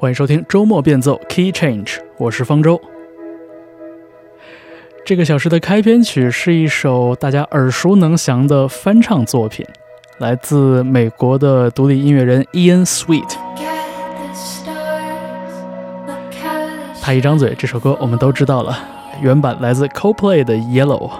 欢迎收听周末变奏 Key Change，我是方舟。这个小时的开篇曲是一首大家耳熟能详的翻唱作品，来自美国的独立音乐人 Ian Sweet。他一张嘴，这首歌我们都知道了，原版来自 Coldplay 的 Yellow。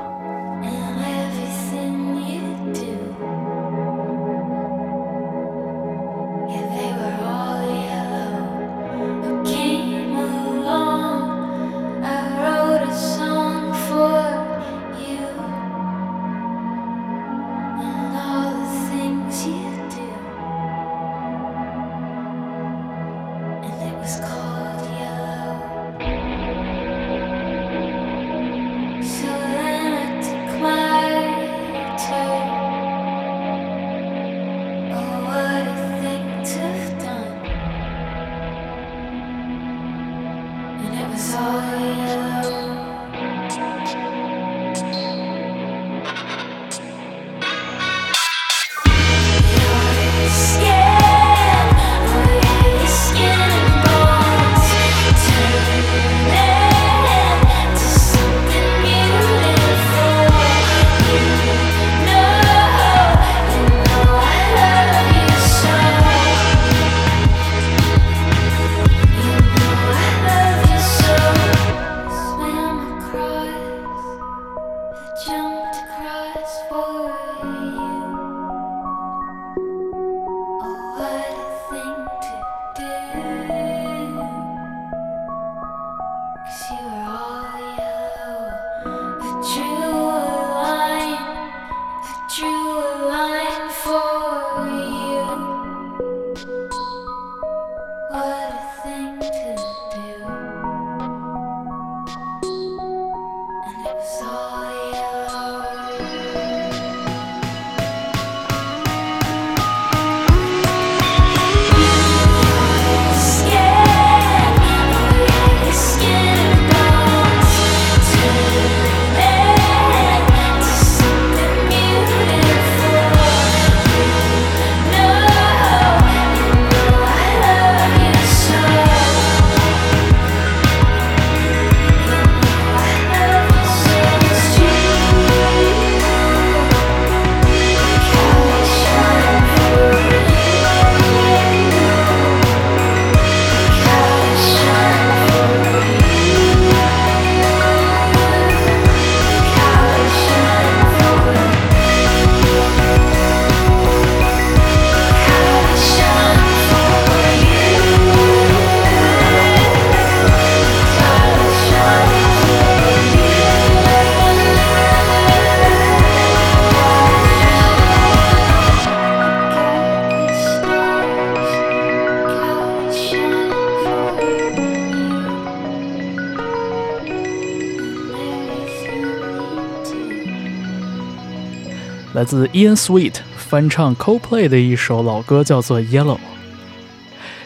来自 Ian Sweet 翻唱 Coldplay 的一首老歌，叫做《Yellow》。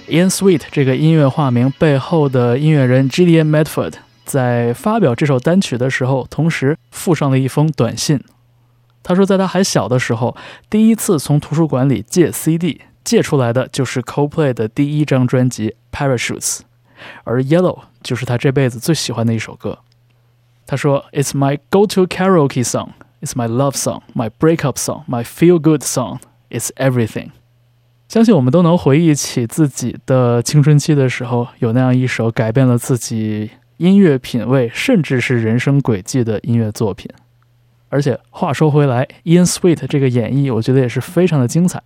Ian Sweet 这个音乐化名背后的音乐人 Gillian Medford 在发表这首单曲的时候，同时附上了一封短信。他说，在他还小的时候，第一次从图书馆里借 CD，借出来的就是 Coldplay 的第一张专辑《Parachutes》，而《Yellow》就是他这辈子最喜欢的一首歌。他说：“It's my go-to karaoke song。” It's my love song, my breakup song, my feel good song. It's everything. 相信我们都能回忆起自己的青春期的时候，有那样一首改变了自己音乐品味，甚至是人生轨迹的音乐作品。而且话说回来，Ian Sweet 这个演绎，我觉得也是非常的精彩。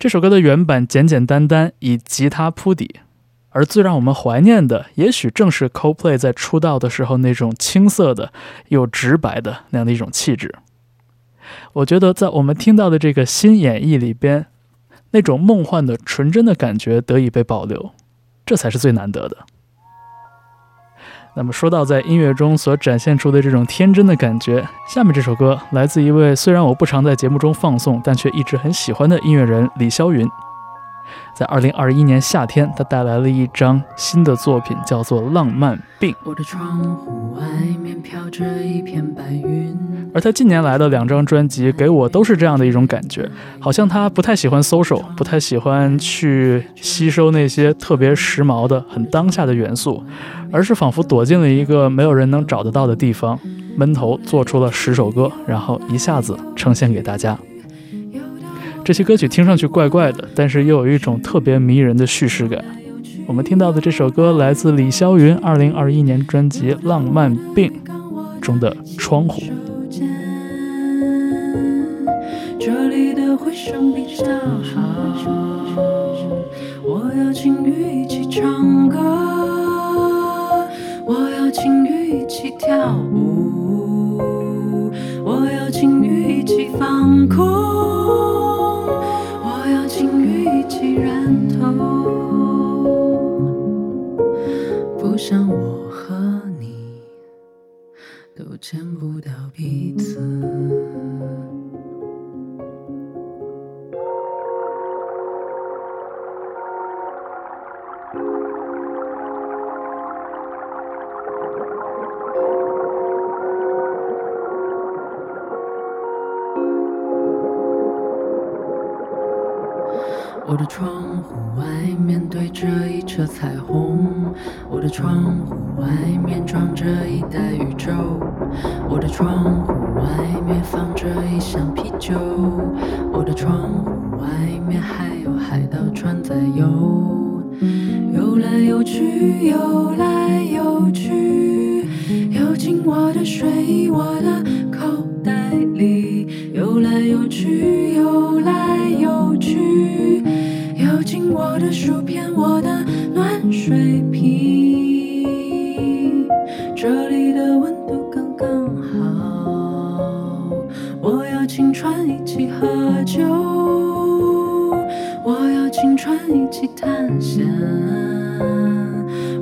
这首歌的原版简简单单，以吉他铺底。而最让我们怀念的，也许正是 Coldplay 在出道的时候那种青涩的又直白的那样的一种气质。我觉得在我们听到的这个新演绎里边，那种梦幻的纯真的感觉得以被保留，这才是最难得的。那么说到在音乐中所展现出的这种天真的感觉，下面这首歌来自一位虽然我不常在节目中放送，但却一直很喜欢的音乐人李霄云。在二零二一年夏天，他带来了一张新的作品，叫做《浪漫病》。我的窗户外面飘着一片白云。而他近年来的两张专辑给我都是这样的一种感觉，好像他不太喜欢 social，不太喜欢去吸收那些特别时髦的、很当下的元素，而是仿佛躲进了一个没有人能找得到的地方，闷头做出了十首歌，然后一下子呈现给大家。这些歌曲听上去怪怪的，但是又有一种特别迷人的叙事感。我们听到的这首歌来自李霄云2021年专辑《浪漫病》中的《窗户》。这里的回声比较好，我要请雨一起唱歌，我要请雨一起跳舞，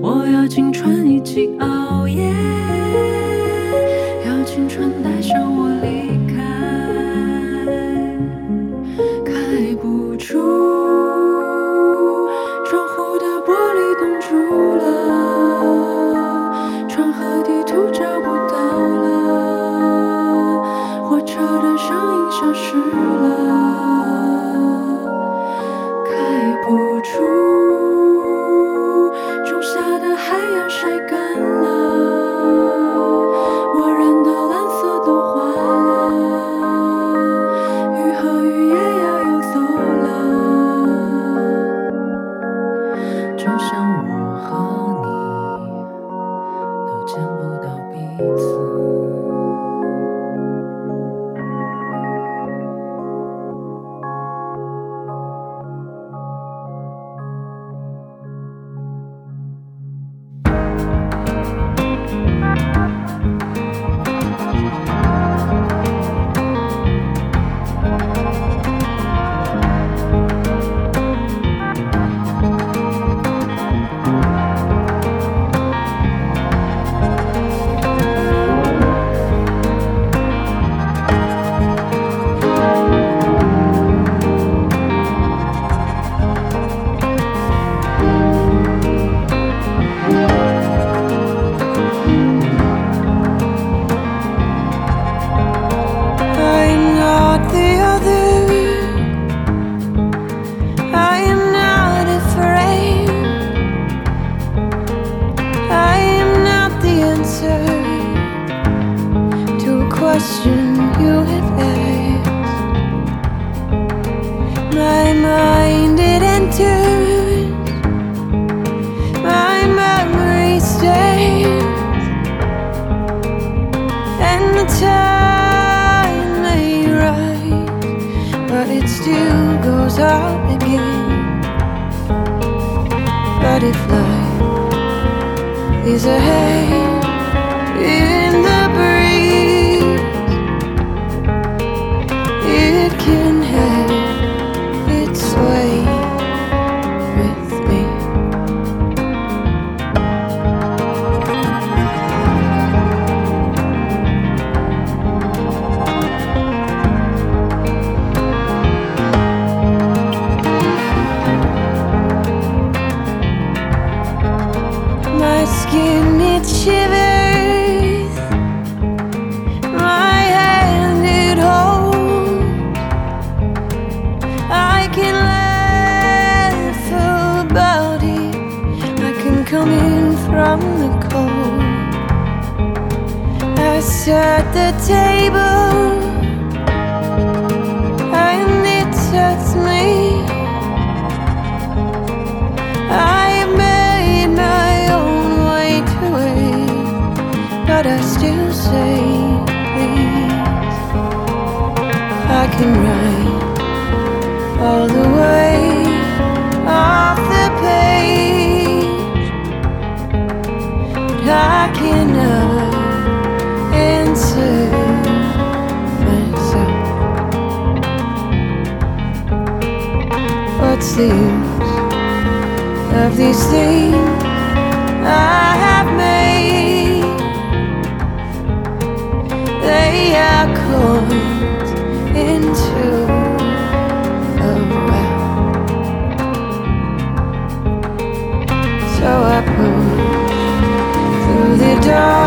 我要青春一起熬 question you have asked. I can never answer myself. Use of these things I have made? They are coins into God.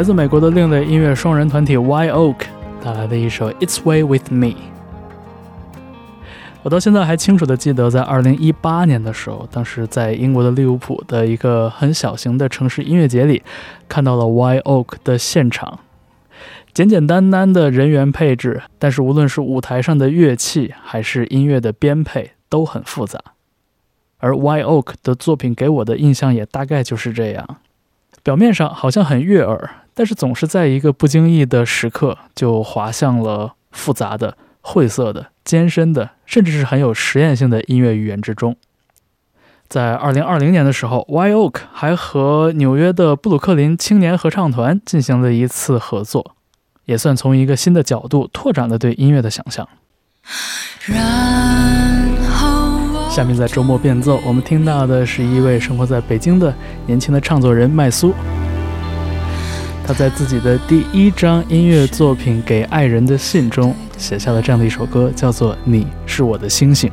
来自美国的另类音乐双人团体 Y Oak 带来的一首《It's Way with Me》。我到现在还清楚的记得，在2018年的时候，当时在英国的利物浦的一个很小型的城市音乐节里，看到了 Y Oak 的现场。简简单单的人员配置，但是无论是舞台上的乐器还是音乐的编配都很复杂。而 Y Oak 的作品给我的印象也大概就是这样。表面上好像很悦耳，但是总是在一个不经意的时刻就滑向了复杂的、晦涩的、艰深的，甚至是很有实验性的音乐语言之中。在2020年的时候，Y Oak 还和纽约的布鲁克林青年合唱团进行了一次合作，也算从一个新的角度拓展了对音乐的想象。然后我下面在周末变奏，我们听到的是一位生活在北京的年轻的唱作人麦苏。他在自己的第一张音乐作品《给爱人的信》中写下了这样的一首歌，叫做《你是我的星星》。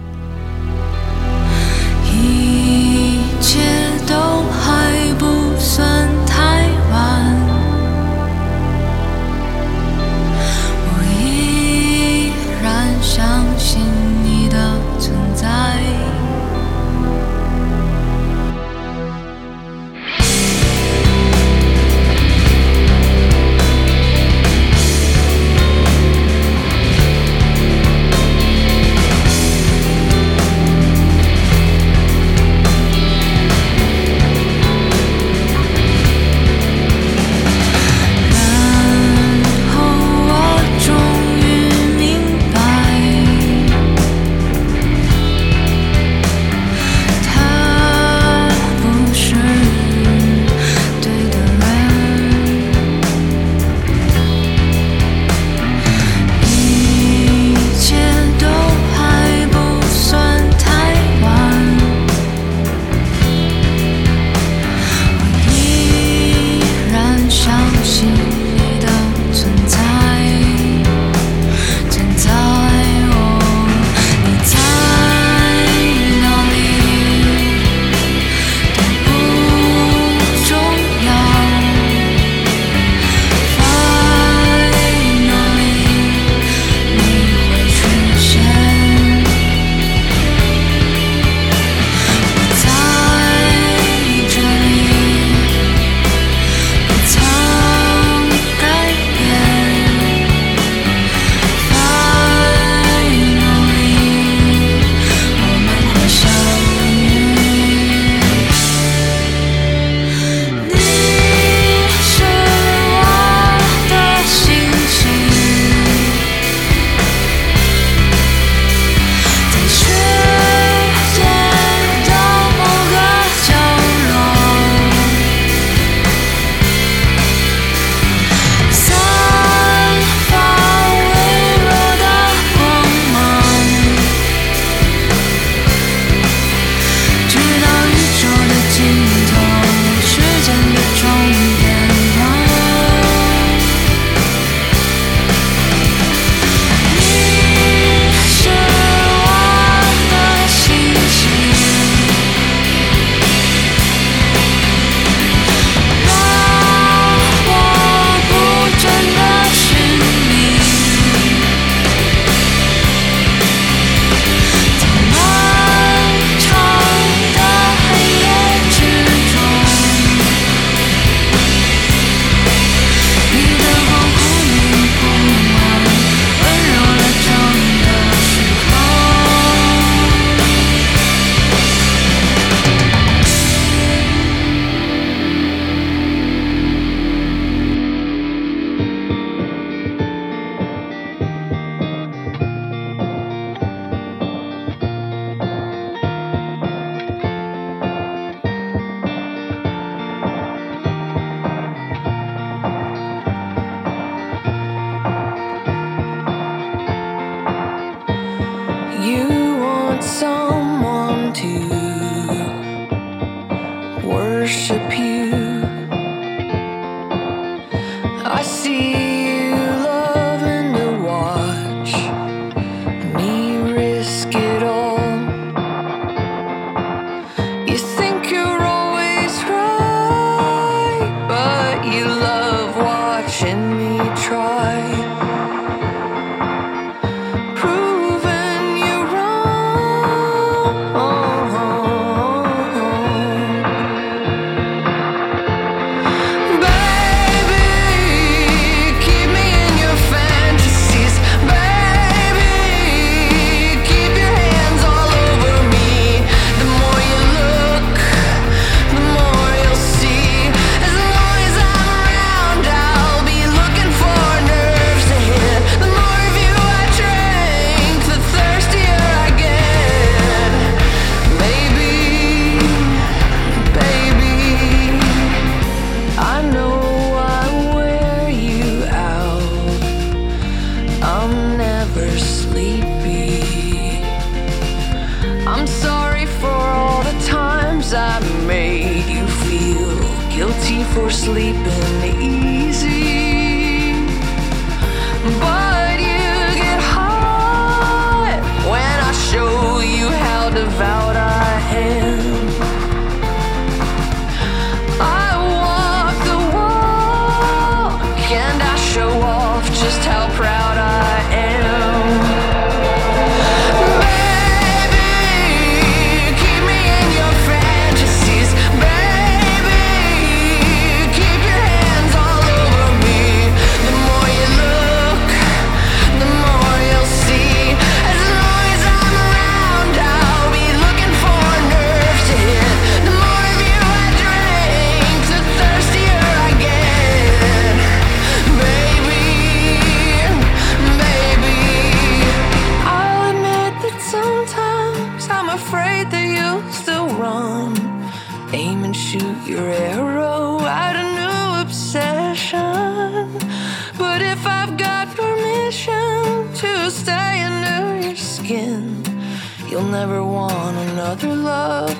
You'll never want another love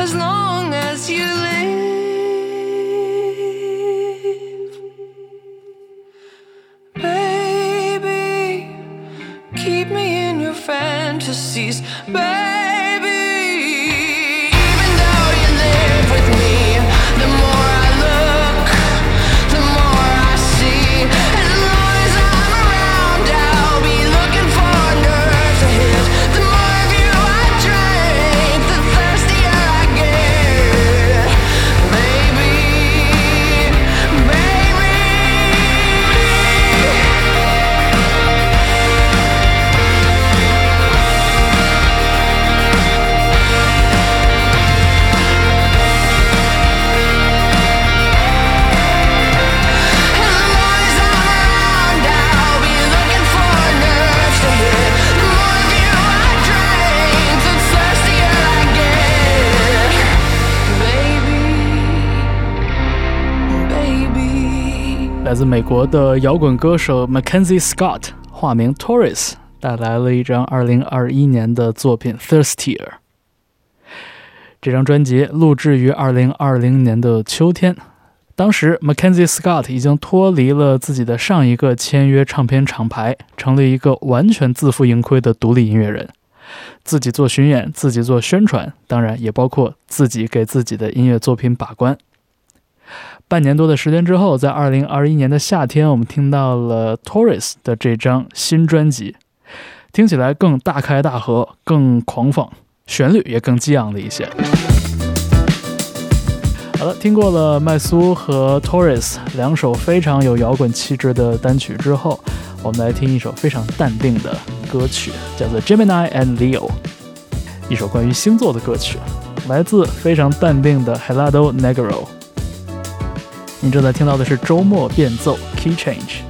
as long as you live. Baby, keep me in your fantasies, baby. 来自美国的摇滚歌手 Mackenzie Scott，化名 Torres，带来了一张2021年的作品《Thirstier》。这张专辑录制于2020年的秋天，当时 Mackenzie Scott 已经脱离了自己的上一个签约唱片厂牌，成了一个完全自负盈亏的独立音乐人，自己做巡演，自己做宣传，当然也包括自己给自己的音乐作品把关。半年多的时间之后，在2021年的夏天，我们听到了 Torres 的这张新专辑，听起来更大开大合，更狂放，旋律也更激昂了一些。好了，听过了麦苏和 Torres 两首非常有摇滚气质的单曲之后，我们来听一首非常淡定的歌曲，叫做《Gemini and Leo》，一首关于星座的歌曲，来自非常淡定的 Helado Negro。你正在听到的是周末变奏 Key Change。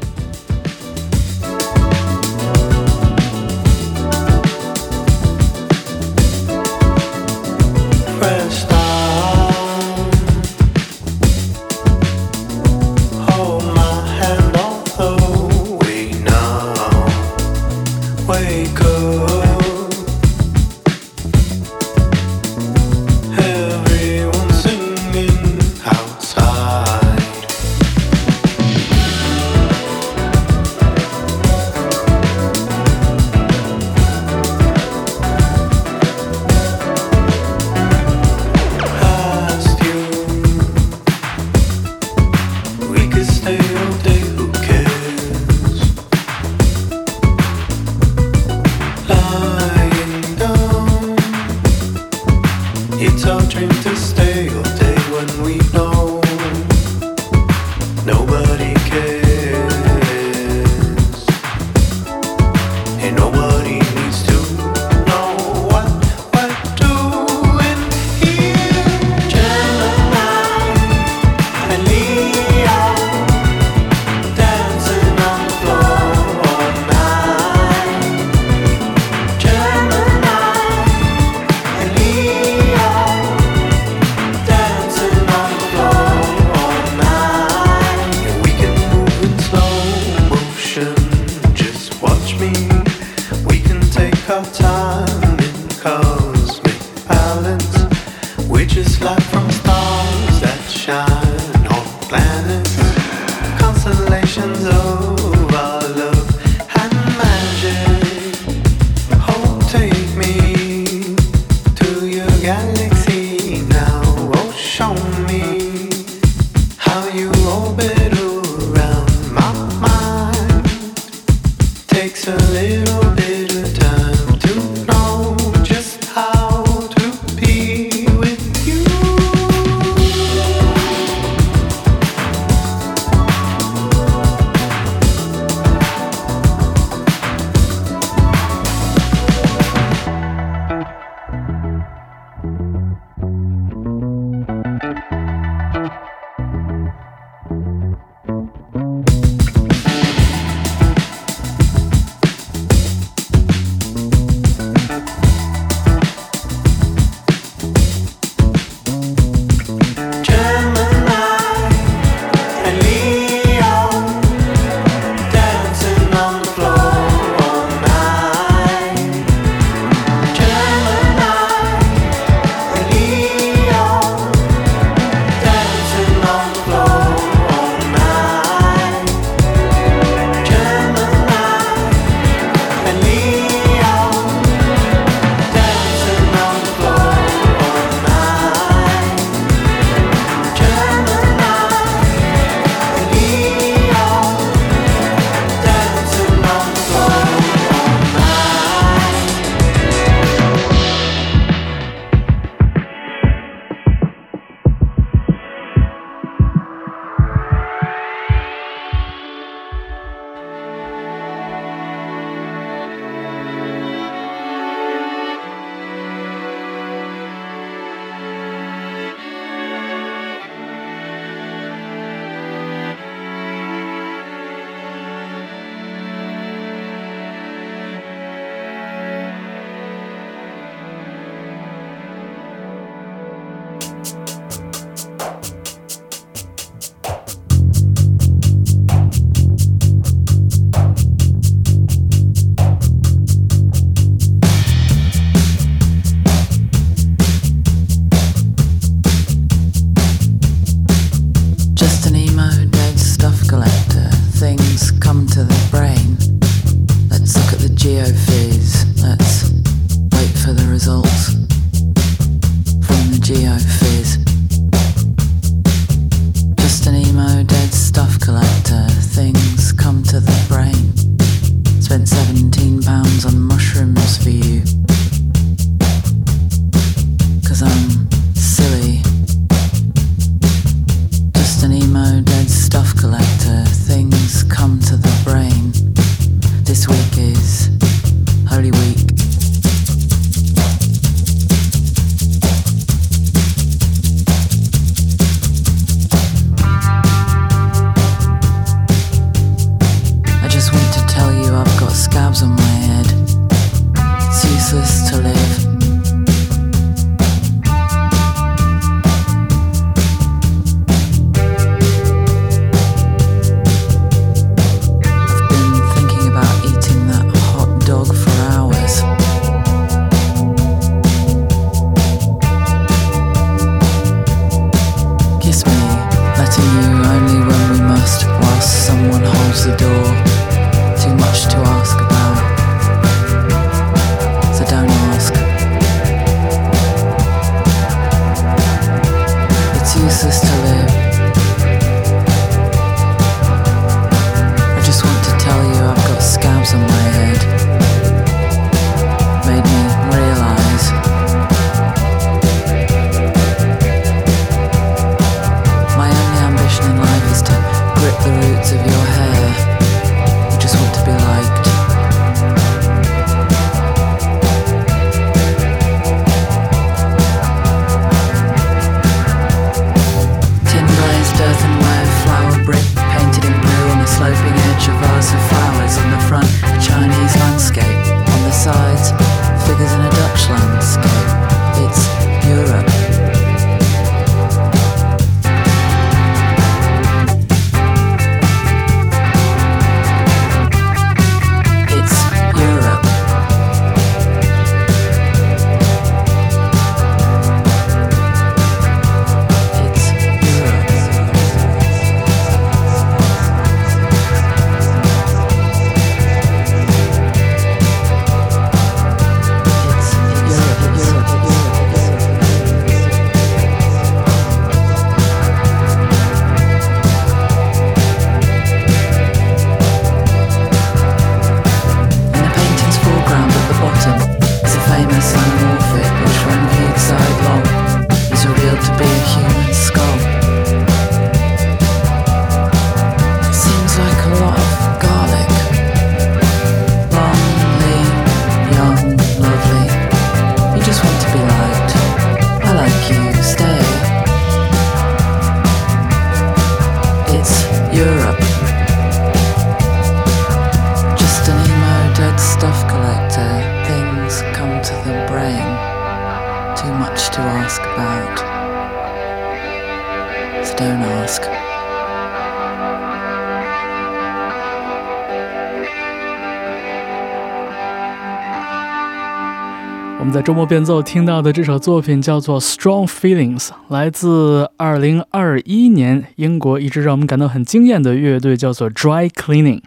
周末变奏听到的这首作品叫做《Strong Feelings》，来自2021年英国一支让我们感到很惊艳的乐队，叫做 Dry Cleaning。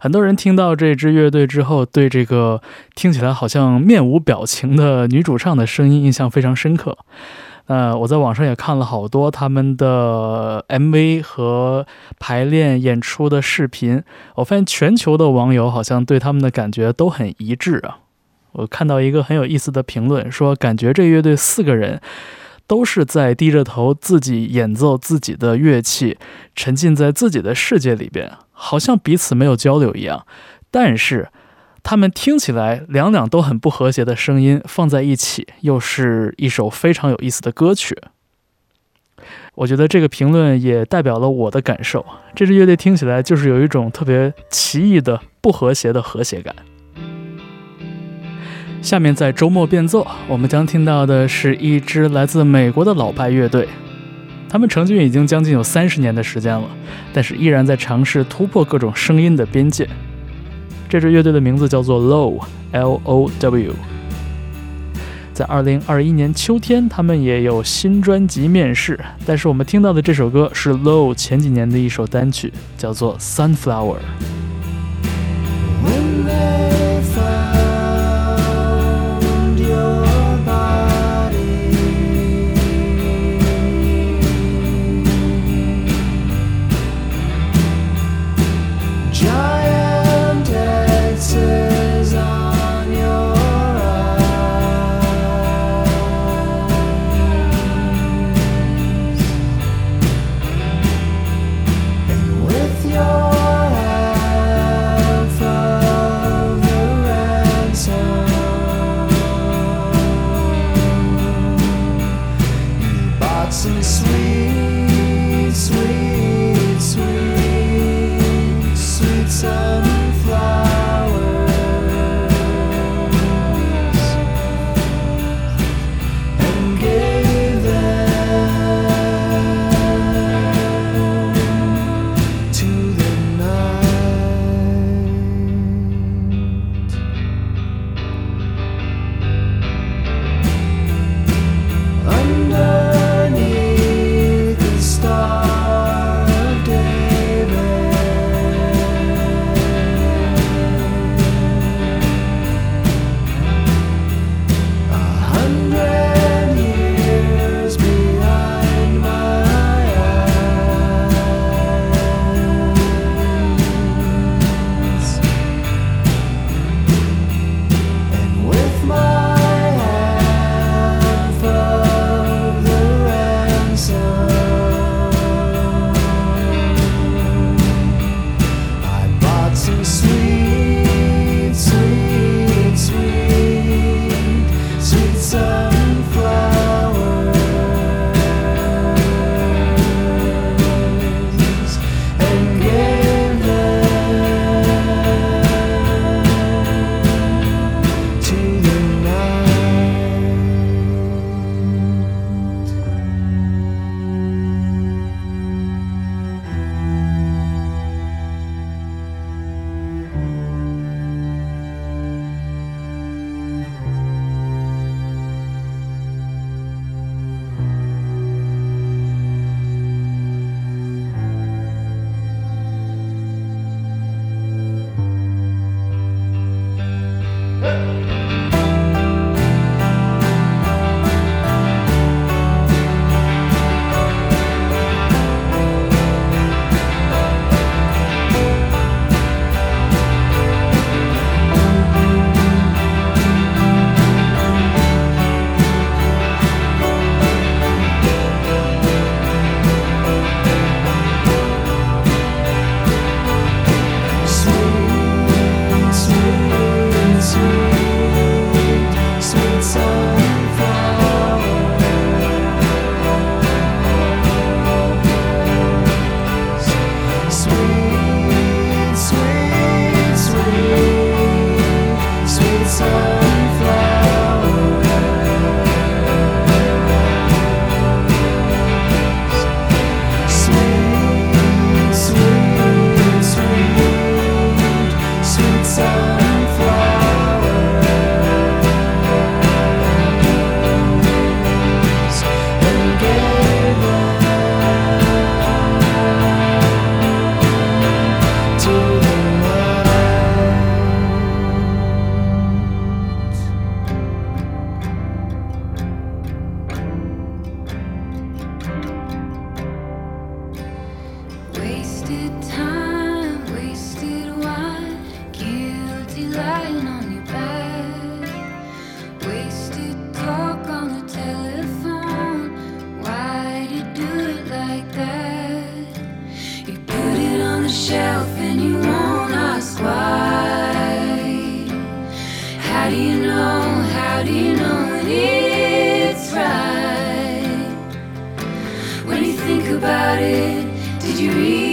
很多人听到这支乐队之后，对这个听起来好像面无表情的女主唱的声音印象非常深刻。呃，我在网上也看了好多他们的 MV 和排练演出的视频，我发现全球的网友好像对他们的感觉都很一致啊。我看到一个很有意思的评论，说感觉这乐队四个人都是在低着头自己演奏自己的乐器，沉浸在自己的世界里边，好像彼此没有交流一样。但是他们听起来两两都很不和谐的声音放在一起，又是一首非常有意思的歌曲。我觉得这个评论也代表了我的感受。这支乐队听起来就是有一种特别奇异的不和谐的和谐感。下面在周末变奏，我们将听到的是一支来自美国的老派乐队，他们成军已经将近有三十年的时间了，但是依然在尝试突破各种声音的边界。这支乐队的名字叫做 Low，L O W。在二零二一年秋天，他们也有新专辑面世，但是我们听到的这首歌是 Low 前几年的一首单曲，叫做 Sunflower。You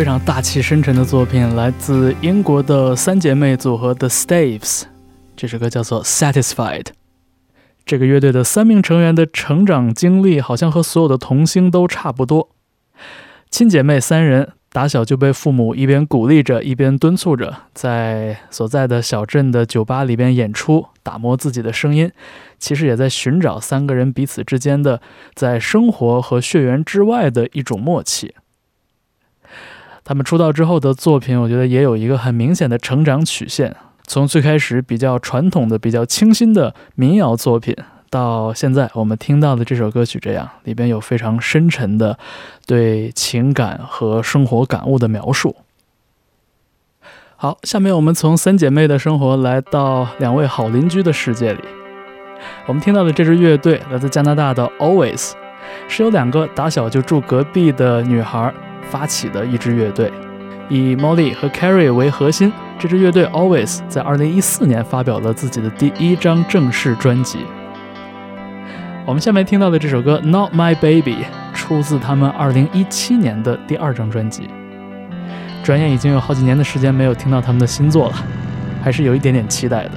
非常大气深沉的作品，来自英国的三姐妹组合 The Staves。这首歌叫做《Satisfied》。这个乐队的三名成员的成长经历好像和所有的童星都差不多。亲姐妹三人打小就被父母一边鼓励着，一边敦促着，在所在的小镇的酒吧里边演出，打磨自己的声音。其实也在寻找三个人彼此之间的在生活和血缘之外的一种默契。他们出道之后的作品，我觉得也有一个很明显的成长曲线。从最开始比较传统的、比较清新的民谣作品，到现在我们听到的这首歌曲这样，里边有非常深沉的对情感和生活感悟的描述。好，下面我们从三姐妹的生活来到两位好邻居的世界里。我们听到的这支乐队来自加拿大的 Always，是由两个打小就住隔壁的女孩发起的一支乐队，以 Molly 和 Carrie 为核心。这支乐队 Always 在2014年发表了自己的第一张正式专辑。我们下面听到的这首歌《Not My Baby》出自他们2017年的第二张专辑。转眼已经有好几年的时间没有听到他们的新作了，还是有一点点期待的。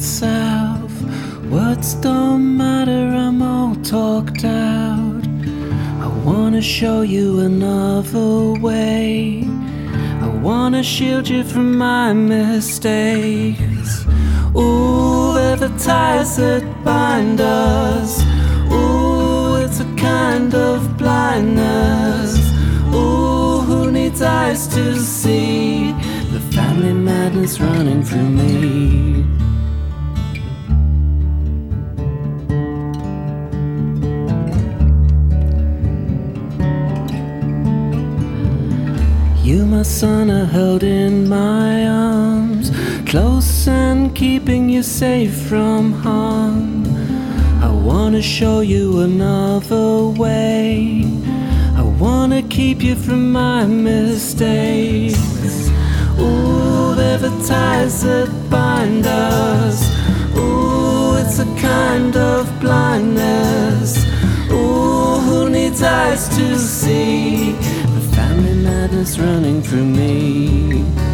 Gone. Words don't matter, I'm all talked out. I wanna show you another way. I wanna shield you from my mistakes. Ooh, they're the ties that bind us. Ooh, it's a kind of blindness. Ooh, who needs eyes to see the family madness running through me? Held in my arms, close and keeping you safe from harm. I wanna show you another way. I wanna keep you from my mistakes. Ooh, they're the ties that bind us. Ooh, it's a kind of blindness. Ooh, who needs eyes to see madness running through me?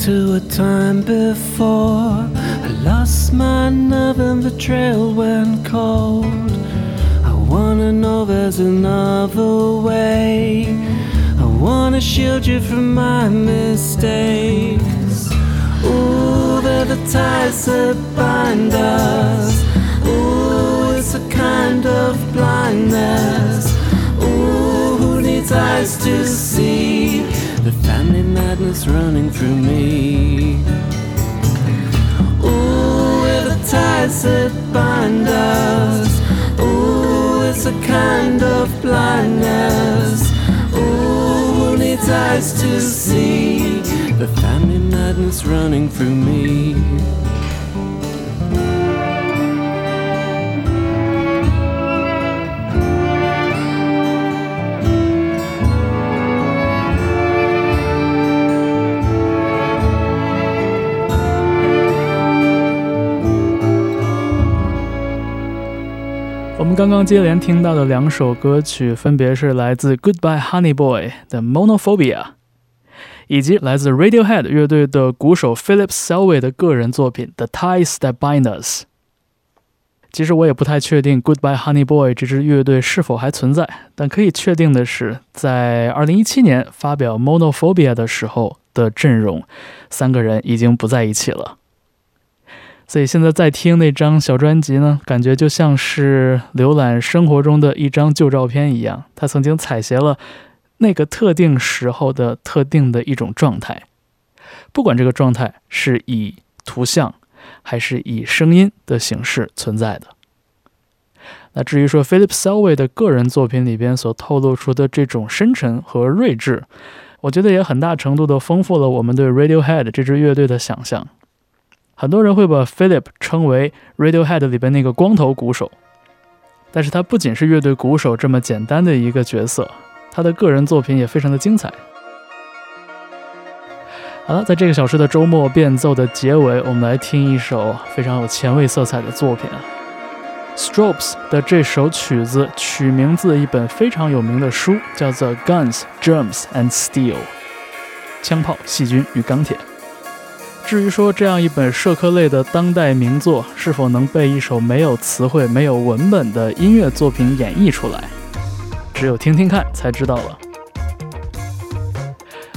to a time before. I lost my nerve and the trail went cold. I wanna know there's another way. I wanna shield you from my mistakes. Ooh, they're the ties that bind us. Ooh, it's a kind of blindness. Ooh, who needs eyes to see? Sunday madness running through me. Ooh, where the ties that bind us. Ooh, it's a kind of blindness. Ooh, who needs eyes to see the family madness running through me? 刚刚接连听到的两首歌曲，分别是来自 Goodbye Honey Boy 的 Monophobia，以及来自 Radiohead 乐队的鼓手 Philip Selway 的个人作品 The Ties That Bind Us。其实我也不太确定 Goodbye Honey Boy 这支乐队是否还存在，但可以确定的是，在2017年发表 Monophobia 的时候的阵容，三个人已经不在一起了。所以现在在听那张小专辑呢，感觉就像是浏览生活中的一张旧照片一样，他曾经采撷了那个特定时候的特定的一种状态，不管这个状态是以图像还是以声音的形式存在的。那至于说 Philip Selway 的个人作品里边所透露出的这种深沉和睿智，我觉得也很大程度的丰富了我们对 Radiohead 这支乐队的想象。很多人会把 Philip 称为 Radiohead 里边那个光头鼓手，但是他不仅是乐队鼓手这么简单的一个角色，他的个人作品也非常的精彩。好了，在这个小时的周末变奏的结尾，我们来听一首非常有前卫色彩的作品，Stropes 的这首曲子取名自一本非常有名的书，叫做《Guns, Germs and Steel》，枪炮、细菌与钢铁。至于说这样一本社科类的当代名作是否能被一首没有词汇、没有文本的音乐作品演绎出来，只有听听看才知道了。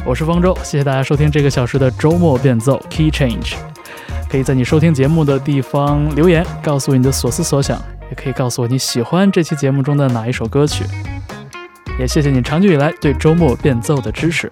我是方舟，谢谢大家收听这个小时的周末变奏 Key Change。可以在你收听节目的地方留言，告诉你的所思所想，也可以告诉我你喜欢这期节目中的哪一首歌曲。也谢谢你长久以来对周末变奏的支持。